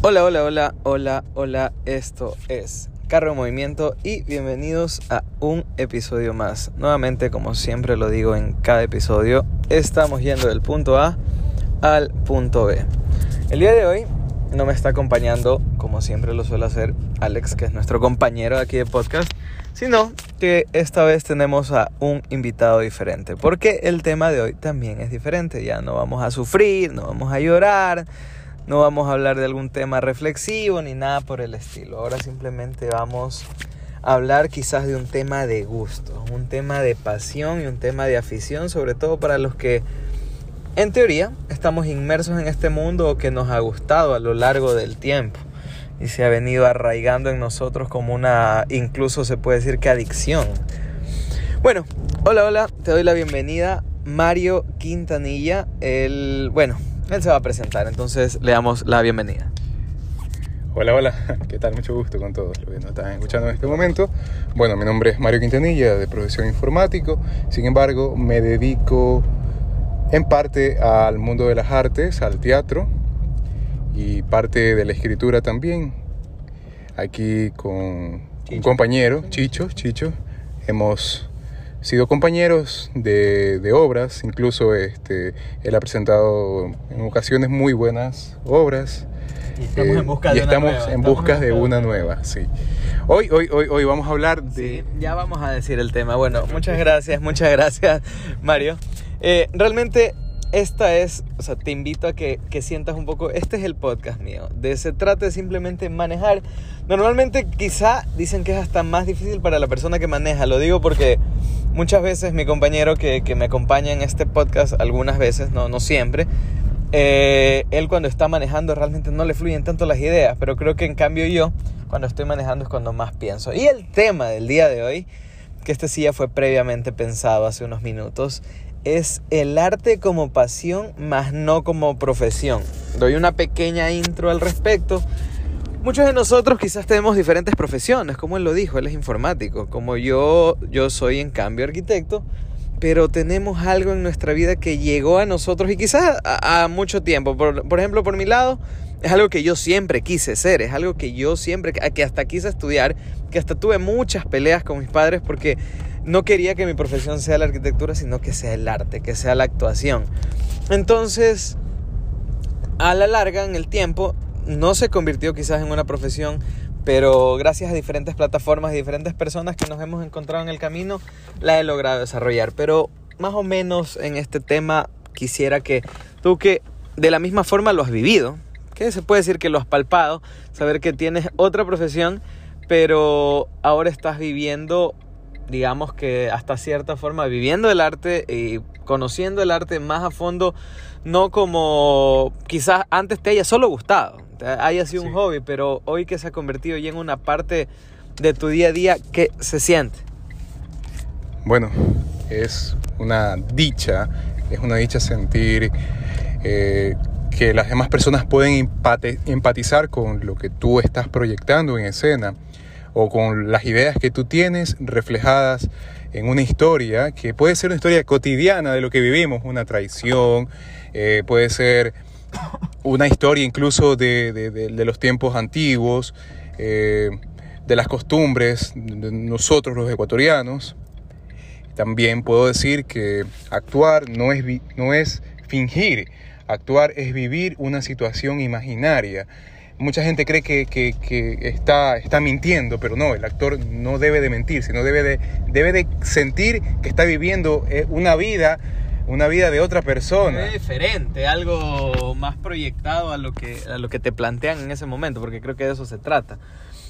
Hola, hola, hola, hola, hola. Esto es Carro en Movimiento y bienvenidos a un episodio más. Nuevamente, como siempre lo digo en cada episodio, estamos yendo del punto A al punto B. El día de hoy no me está acompañando, como siempre lo suele hacer Alex, que es nuestro compañero aquí de podcast, sino que esta vez tenemos a un invitado diferente, porque el tema de hoy también es diferente. Ya no vamos a sufrir, no vamos a llorar no vamos a hablar de algún tema reflexivo ni nada por el estilo. Ahora simplemente vamos a hablar quizás de un tema de gusto, un tema de pasión y un tema de afición, sobre todo para los que en teoría estamos inmersos en este mundo que nos ha gustado a lo largo del tiempo y se ha venido arraigando en nosotros como una, incluso se puede decir que adicción. Bueno, hola, hola, te doy la bienvenida, Mario Quintanilla, el, bueno, él se va a presentar, entonces le damos la bienvenida. Hola, hola, ¿qué tal? Mucho gusto con todos los que nos están escuchando en este momento. Bueno, mi nombre es Mario Quintanilla, de profesión informático. Sin embargo, me dedico en parte al mundo de las artes, al teatro y parte de la escritura también. Aquí con un compañero, Chicho, Chicho, hemos sido compañeros de, de, obras, incluso este, él ha presentado en ocasiones muy buenas obras. Y estamos en busca, de, estamos una nueva. en busca de una nueva, sí. Hoy, hoy, hoy, hoy vamos a hablar de... Sí, ya vamos a decir el tema. Bueno, muchas gracias, muchas gracias, Mario. Eh, realmente esta es, o sea, te invito a que, que, sientas un poco, este es el podcast mío, de se trata de simplemente manejar. Normalmente quizá dicen que es hasta más difícil para la persona que maneja, lo digo porque muchas veces mi compañero que, que me acompaña en este podcast, algunas veces, no, no siempre, eh, él cuando está manejando realmente no le fluyen tanto las ideas, pero creo que en cambio yo, cuando estoy manejando es cuando más pienso. Y el tema del día de hoy, que este sí ya fue previamente pensado hace unos minutos, es el arte como pasión, más no como profesión. Doy una pequeña intro al respecto. Muchos de nosotros quizás tenemos diferentes profesiones, como él lo dijo, él es informático, como yo, yo soy en cambio arquitecto, pero tenemos algo en nuestra vida que llegó a nosotros y quizás a, mucho tiempo. Por, por, ejemplo, por mi lado, es algo que yo siempre quise ser, es algo que yo siempre, que hasta quise estudiar, que hasta tuve muchas peleas con mis padres porque no quería que mi profesión sea la arquitectura, sino que sea el arte, que sea la actuación. Entonces, a la larga, en el tiempo, no se convirtió quizás en una profesión, pero gracias a diferentes plataformas y diferentes personas que nos hemos encontrado en el camino, la he logrado desarrollar. Pero más o menos en este tema quisiera que tú que de la misma forma lo has vivido, que se puede decir que lo has palpado, saber que tienes otra profesión, pero ahora estás viviendo digamos que hasta cierta forma viviendo el arte y conociendo el arte más a fondo, no como quizás antes te haya solo gustado, te haya sido sí. un hobby, pero hoy que se ha convertido ya en una parte de tu día a día, ¿qué se siente? Bueno, es una dicha, es una dicha sentir eh, que las demás personas pueden empatizar con lo que tú estás proyectando en escena o con las ideas que tú tienes reflejadas en una historia que puede ser una historia cotidiana de lo que vivimos, una traición, eh, puede ser una historia incluso de, de, los tiempos antiguos, eh, de las costumbres de nosotros los ecuatorianos. También puedo decir que actuar no es, no es fingir, actuar es vivir una situación imaginaria mucha gente cree que, que, que, está, está mintiendo, pero no, el actor no debe de mentir, sino debe de, debe de sentir que está viviendo eh, una vida, una vida de otra persona. Es diferente, algo más proyectado a lo, que, a lo que te plantean en ese momento, porque creo que de eso se trata.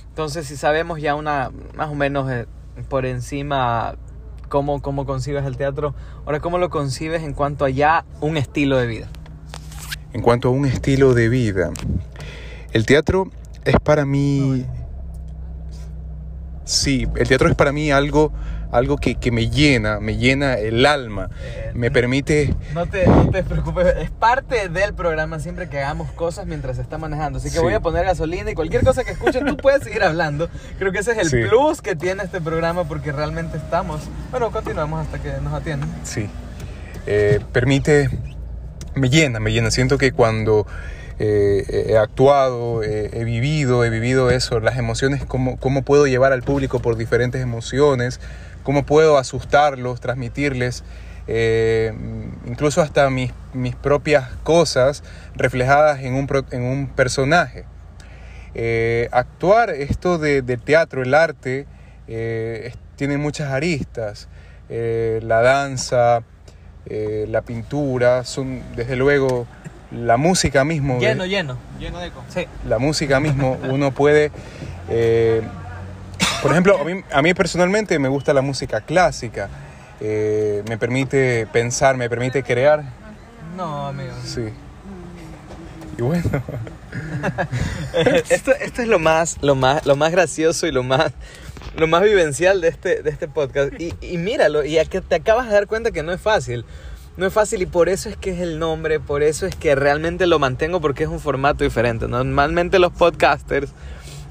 Entonces, si sabemos ya una, más o menos eh, por encima cómo, cómo concibes el teatro, ahora cómo lo concibes en cuanto a ya un estilo de vida. En cuanto a un estilo de vida, el teatro es para mí... Sí, el teatro es para mí algo, algo que, que me llena, me llena el alma, eh, me permite... No te, no te, preocupes, es parte del programa siempre que hagamos cosas mientras se está manejando. Así que sí. voy a poner gasolina y cualquier cosa que escuchen tú puedes seguir hablando. Creo que ese es el sí. plus que tiene este programa porque realmente estamos... Bueno, continuamos hasta que nos atiendan. Sí, eh, permite... Me llena, me llena. Siento que cuando eh, he actuado, he vivido, he vivido eso, las emociones, cómo, cómo puedo llevar al público por diferentes emociones, cómo puedo asustarlos, transmitirles. Eh, incluso hasta mis, mis, propias cosas reflejadas en un, en un personaje. Eh, actuar, esto de, teatro, el arte, tiene muchas aristas. la danza, la pintura, son desde luego la música mismo. Lleno, lleno, lleno de cosas. La música mismo, uno puede. Por ejemplo, a mí, a mí, personalmente me gusta la música clásica. Eh, me permite pensar, me permite crear. No, amigo. Sí. Y bueno. esto, esto, es lo más, lo más, lo más gracioso y lo más, lo más vivencial de este, de este podcast. Y, y míralo, y que te acabas de dar cuenta que no es fácil no es fácil y por eso es que es el nombre, por eso es que realmente lo mantengo porque es un formato diferente. Normalmente los podcasters,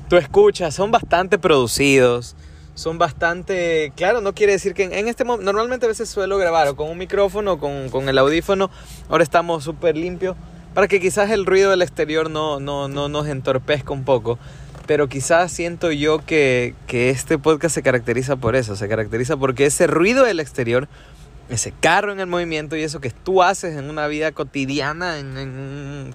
tú escuchas, son bastante producidos, son bastante, claro, no quiere decir que en, este momento, normalmente a veces suelo grabar o con un micrófono o con, con, el audífono, ahora estamos súper limpios, para que quizás el ruido del exterior no, no, no nos entorpezca un poco. Pero quizás siento yo que, que este podcast se caracteriza por eso, se caracteriza porque ese ruido del exterior ese carro en el movimiento y eso que tú haces en una vida cotidiana, en,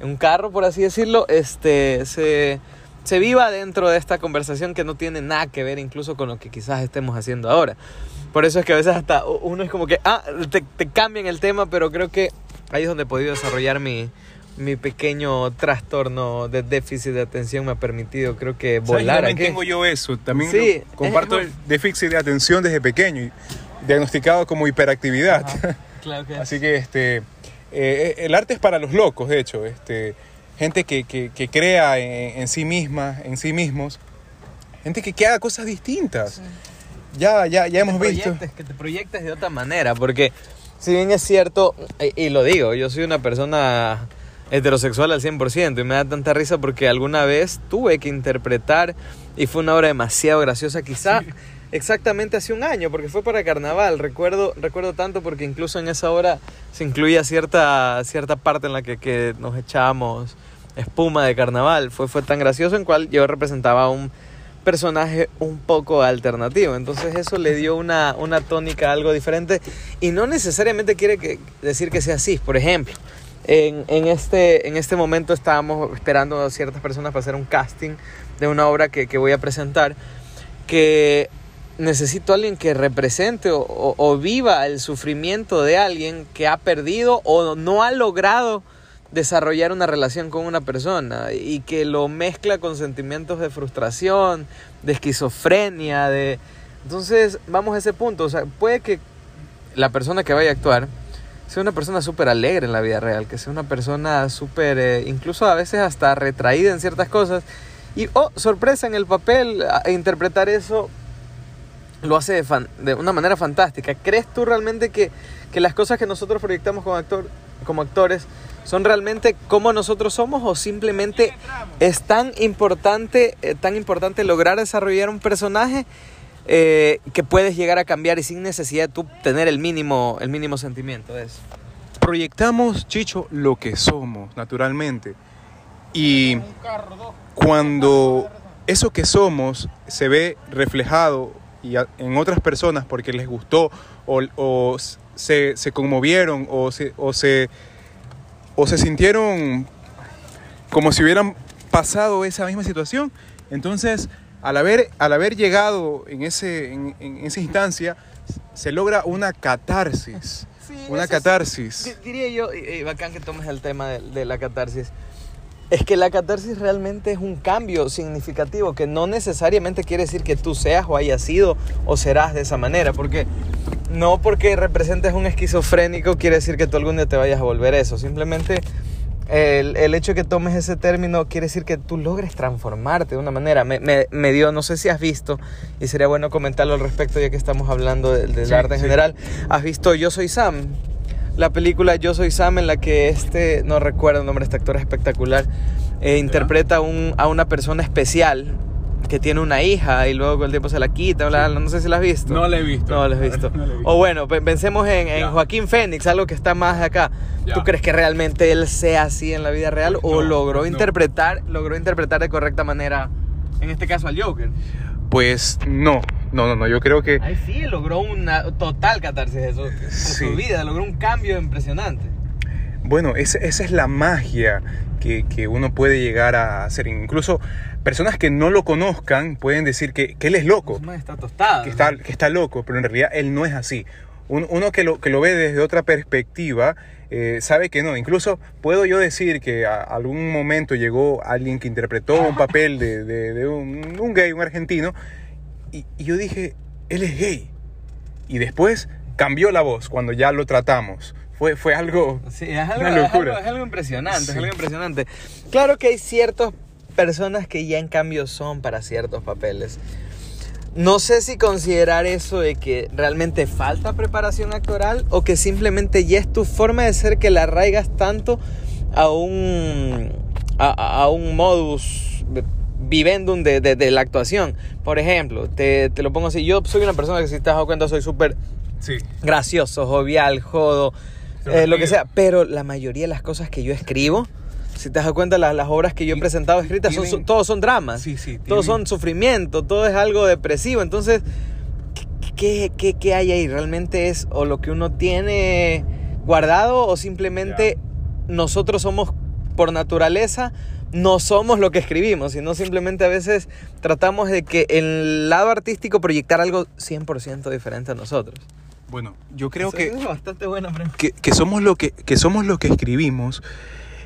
un carro, por así decirlo, este, se, se viva dentro de esta conversación que no tiene nada que ver incluso con lo que quizás estemos haciendo ahora. Por eso es que a veces hasta uno es como que, ah, te, te cambian el tema, pero creo que ahí es donde he podido desarrollar mi, mi pequeño trastorno de déficit de atención me ha permitido, creo que volar. También tengo yo eso, también comparto el déficit de atención desde pequeño diagnosticado como hiperactividad. Así que este, eh, el arte es para los locos, de hecho. Este, gente que, que, crea en, sí misma, en sí mismos. Gente que, que haga cosas distintas. Ya, ya, ya hemos visto. Que te proyectes de otra manera, porque si bien es cierto, y, lo digo, yo soy una persona heterosexual al 100% y me da tanta risa porque alguna vez tuve que interpretar y fue una obra demasiado graciosa, quizá exactamente hace un año, porque fue para carnaval. Recuerdo, recuerdo tanto porque incluso en esa hora se incluía cierta, cierta parte en la que, que nos echábamos espuma de carnaval. Fue, fue tan gracioso en cual yo representaba un personaje un poco alternativo. Entonces eso le dio una, una tónica algo diferente y no necesariamente quiere decir que sea así. Por ejemplo, en, en, este, en este momento estábamos esperando a ciertas personas para hacer un casting de una obra que, que voy a presentar que necesito a alguien que represente o, viva el sufrimiento de alguien que ha perdido o no ha logrado desarrollar una relación con una persona y que lo mezcla con sentimientos de frustración, de esquizofrenia, de... Entonces, vamos a ese punto, o sea, puede que la persona que vaya a actuar sea una persona súper alegre en la vida real, que sea una persona súper, eh, incluso a veces hasta retraída en ciertas cosas, y, oh, sorpresa en el papel, interpretar eso lo hace de, de, una manera fantástica. ¿Crees tú realmente que, que las cosas que nosotros proyectamos como, actor, como actores son realmente como nosotros somos o simplemente es tan importante, eh, tan importante lograr desarrollar un personaje eh, que puedes llegar a cambiar y sin necesidad de tú tener el mínimo, el mínimo sentimiento de eso? Proyectamos, Chicho, lo que somos, naturalmente. Y cuando eso que somos se ve reflejado y en otras personas porque les gustó o, se, conmovieron o se, o, se, o se sintieron como si hubieran pasado esa misma situación. Entonces, al haber, al haber llegado en, ese, en, esa instancia, se logra una catarsis. una catarsis. diría yo, y, bacán que tomes el tema de, de la catarsis es que la catarsis realmente es un cambio significativo que no necesariamente quiere decir que tú seas o hayas sido o serás de esa manera, porque no porque representes un esquizofrénico quiere decir que tú algún día te vayas a volver eso, simplemente el, el hecho de que tomes ese término quiere decir que tú logres transformarte de una manera. Me, me, dio, no sé si has visto, y sería bueno comentarlo al respecto ya que estamos hablando del, arte en general, has visto Yo Soy Sam la película Yo Soy Sam, en la que este, no recuerdo el nombre de este actor espectacular, eh, interpreta un, a una persona especial que tiene una hija y luego con el tiempo se la quita, bla, bla, no sé si la has visto. No la he visto. No la has visto. No la he visto. O bueno, pe- pensemos en. Joaquín Fénix, algo que está más acá. Ya. ¿Tú crees que realmente él sea así en la vida real o logró no. interpretar, logró interpretar de correcta manera, en este caso al Joker? Pues no, no, no, no, yo creo que... Ahí sí logró una total catarsis de su, de Sí. su vida, logró un cambio impresionante. Bueno, esa, esa es la magia que, que uno puede llegar a hacer. Incluso personas que no lo conozcan pueden decir que, que él es loco, está tostada. que está, que está loco, pero en realidad él no es así. Un- uno que lo, que lo ve desde otra perspectiva eh, sabe que no. Incluso puedo yo decir que a algún momento llegó alguien que interpretó un papel de, de- de un, un gay, un argentino, y, y yo dije, él es gay. Y después cambió la voz cuando ya lo tratamos. Fue, fue algo... Sí, es algo, Una es locura. algo- es algo impresionante, Sí. es algo impresionante. Claro que hay ciertas personas que ya en cambio son para ciertos papeles. No sé si considerar eso de que realmente falta preparación actoral o que simplemente ya es tu forma de ser que la arraigas tanto a un, a, a un modus vivendum de, de- de la actuación. Por ejemplo, te, te lo pongo así, yo soy una persona que si te has dado cuenta soy súper Sí. gracioso, jovial, jodo, eh, lo que sea. Pero la mayoría de las cosas que yo escribo, si te das cuenta, las, las obras que yo he presentado escritas, tienen- son- todos son dramas. Sí, sí, Todos tienen- son sufrimiento, todo es algo depresivo. Entonces, ¿qué, qué, qué hay ahí? ¿Realmente es o lo que uno tiene guardado o simplemente nosotros somos por naturaleza? No somos lo que escribimos, sino simplemente a veces tratamos de que el lado artístico proyectar algo 100% diferente a nosotros. Bueno, yo creo Eso que, es bastante buena que, que somos lo que, que somos lo que escribimos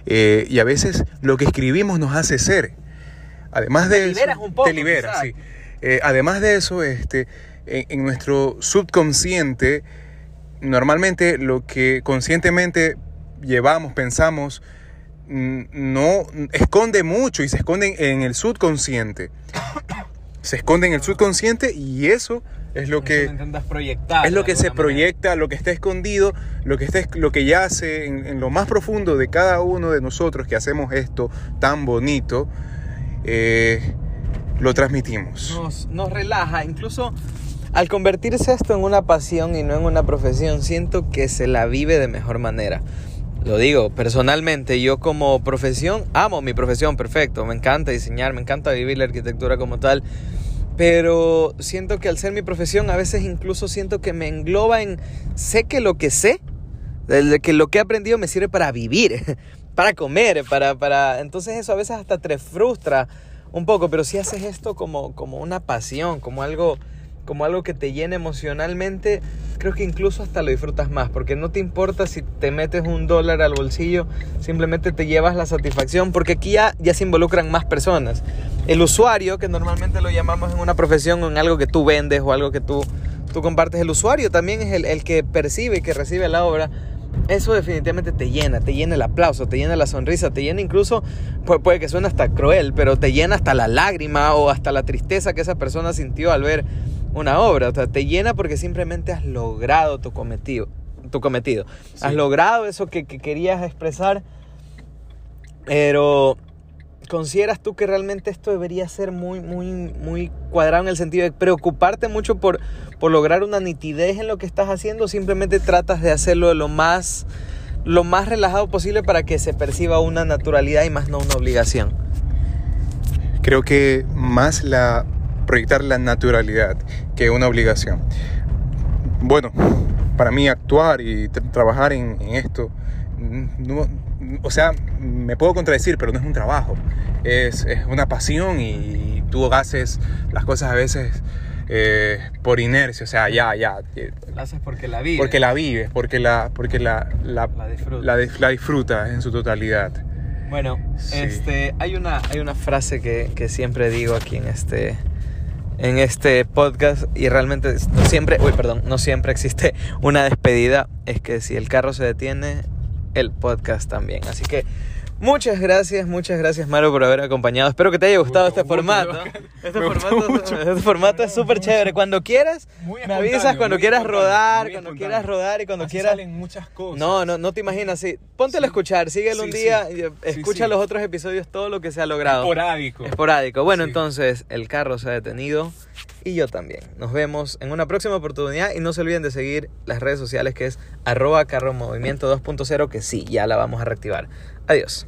eh, y a veces lo que escribimos nos hace ser. Además de Te liberas eso, un poco, te libera, quizás. sí. Eh, además de eso, este, en, en nuestro subconsciente, normalmente lo que conscientemente llevamos, pensamos, mm, no esconde mucho y se esconde en el subconsciente. Se esconde en el subconsciente y eso es lo que intentas proyectar. es lo que se manera. proyecta, lo que está escondido, lo que, está, lo que yace en, en lo más profundo de cada uno de nosotros que hacemos esto tan bonito, eh, lo transmitimos. Nos, nos relaja. Incluso al convertirse esto en una pasión y no en una profesión, siento que se la vive de mejor manera. Lo digo, personalmente, yo como profesión, amo mi profesión, perfecto. Me encanta diseñar, me encanta vivir la arquitectura como tal. Pero siento que al ser mi profesión, a veces incluso siento que me engloba en, sé que lo que sé, de que lo que he aprendido me sirve para vivir, para comer, para, para... Entonces eso a veces hasta te frustra un poco, pero si haces esto como, como una pasión, como algo, como algo que te llena emocionalmente, creo que incluso hasta lo disfrutas más, porque no te importa si te metes un dólar al bolsillo, simplemente te llevas la satisfacción, porque aquí ya, ya se involucran más personas. El usuario, que normalmente lo llamamos en una profesión o en algo que tú vendes o algo que tú, tú compartes, el usuario también es el, el que percibe y que recibe la obra. Eso definitivamente te llena, te llena el aplauso, te llena la sonrisa, te llena incluso, pu- puede que suene hasta cruel, pero te llena hasta la lágrima o hasta la tristeza que esa persona sintió al ver una obra. O sea, te llena porque simplemente has logrado tu cometido. Tu cometido. Sí. Has logrado eso que, que querías expresar, pero ¿consideras tú que realmente esto debería ser muy, muy, muy cuadrado en el sentido de preocuparte mucho por, por lograr una nitidez en lo que estás haciendo? ¿O simplemente tratas de hacerlo de lo más, lo más relajado posible para que se perciba una naturalidad y más no una obligación? Creo que más la proyectar la naturalidad que una obligación. Bueno, para mí actuar y tra- trabajar en, en esto, mm, no- o sea, me puedo contradecir, pero no es un trabajo, es, es una pasión y tú haces las cosas a veces eh, por inercia, o sea, ya, ya, eh, Lo haces porque la vives. porque la vives, porque la, porque la, la, La disfrutas. la la disfrutas en su totalidad. Bueno, Sí. este, hay, una, hay una frase que, que siempre digo aquí en este, en este podcast y realmente no siempre, uy, perdón, no siempre existe una despedida. Es que si el carro se detiene, el podcast también. Así que Muchas gracias, muchas gracias Mario por haber acompañado. Espero que te haya gustado este formato. Este formato, este formato es súper chévere. Cuando quieras, me avisas cuando quieras rodar, cuando quieras rodar y cuando Así quieras... salen muchas cosas. No, no, no te imaginas, sí. Póntelo a escuchar, síguelo Sí, un día, sí. escucha los otros episodios, todo lo que se ha logrado. Esporádico. Esporádico. Bueno, entonces el carro se ha detenido y yo también. Nos vemos en una próxima oportunidad y no se olviden de seguir las redes sociales que es arroba carro movimiento 2.0 que sí, ya la vamos a reactivar. Adiós.